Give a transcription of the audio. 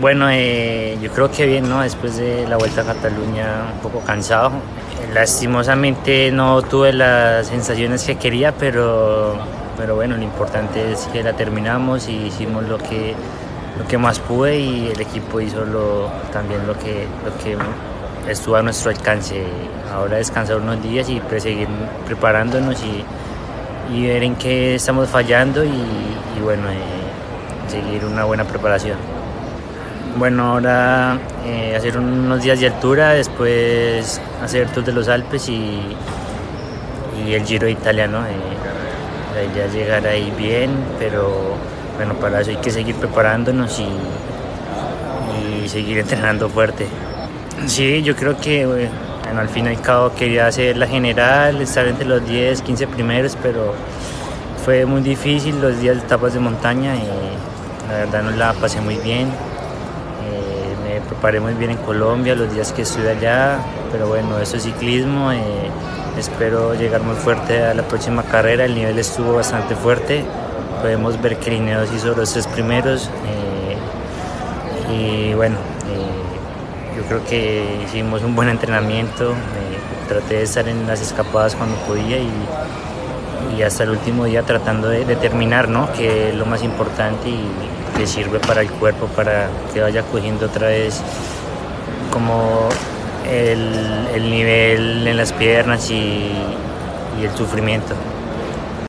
Bueno, eh, yo creo que bien, ¿no? Después de la vuelta a Cataluña, un poco cansado. Lastimosamente no tuve las sensaciones que quería, pero, pero bueno, lo importante es que la terminamos y hicimos lo que, lo que más pude y el equipo hizo lo, también lo que, lo que estuvo a nuestro alcance. Ahora descansar unos días y seguir preparándonos y, y ver en qué estamos fallando y, y bueno, eh, seguir una buena preparación. Bueno, ahora eh, hacer unos días de altura, después hacer Tour de los Alpes y, y el Giro italiano. Eh, la idea es llegar ahí bien, pero bueno, para eso hay que seguir preparándonos y, y seguir entrenando fuerte. Sí, yo creo que bueno, al fin y al cabo quería hacer la general, estar entre los 10, 15 primeros, pero fue muy difícil los días de etapas de montaña y la verdad no la pasé muy bien. Eh, me preparé muy bien en Colombia los días que estuve allá, pero bueno, eso es ciclismo. Eh, espero llegar muy fuerte a la próxima carrera, el nivel estuvo bastante fuerte. Podemos ver que Lineos hizo los tres primeros eh, y bueno, yo creo que hicimos un buen entrenamiento, traté de estar en las escapadas cuando podía y, y hasta el último día tratando de, de, terminar, ¿no? que es lo más importante y que sirve para el cuerpo, para que vaya cogiendo otra vez como el, el nivel en las piernas y el sufrimiento.